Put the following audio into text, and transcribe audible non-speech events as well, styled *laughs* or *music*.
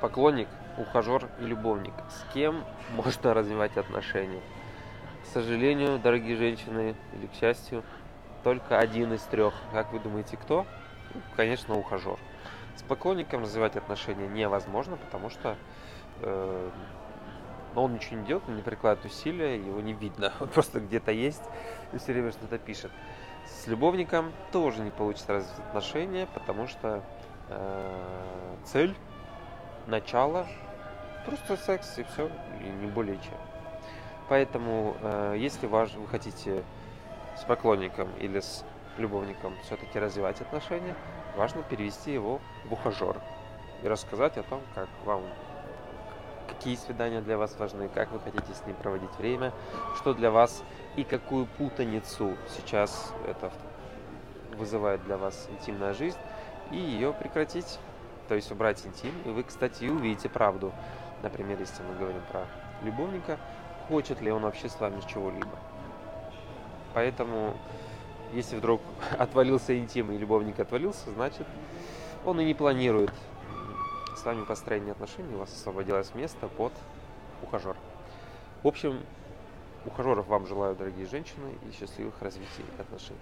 Поклонник, ухажер и любовник. С кем *laughs* можно развивать отношения? К сожалению, дорогие женщины, или к счастью, только один из трех. Как вы думаете, кто? Конечно, ухажер. С поклонником развивать отношения невозможно, потому что э, он ничего не делает, он не прикладывает усилия, его не видно. *laughs* Он просто где-то есть и все время что-то пишет. С любовником тоже не получится развить отношения, потому что э, цель, начало, просто секс и все, и не более чем. Поэтому, э, если ваш, вы хотите с поклонником или с любовником все-таки развивать отношения, важно перевести его в ухажер и рассказать о том, как вам какие свидания для вас важны, как вы хотите с ним проводить время, что для вас и какую путаницу сейчас это вызывает для вас интимная жизнь, и ее прекратить, то есть убрать интим. И вы, кстати, увидите правду. Например, если мы говорим про любовника, хочет ли он вообще с вами чего-либо. Поэтому, если вдруг *laughs* отвалился интим и любовник отвалился, значит, он и не планирует с вами построение отношений, у вас освободилось место под ухажер. В общем, ухажеров вам желаю, дорогие женщины, и счастливых развитий отношений.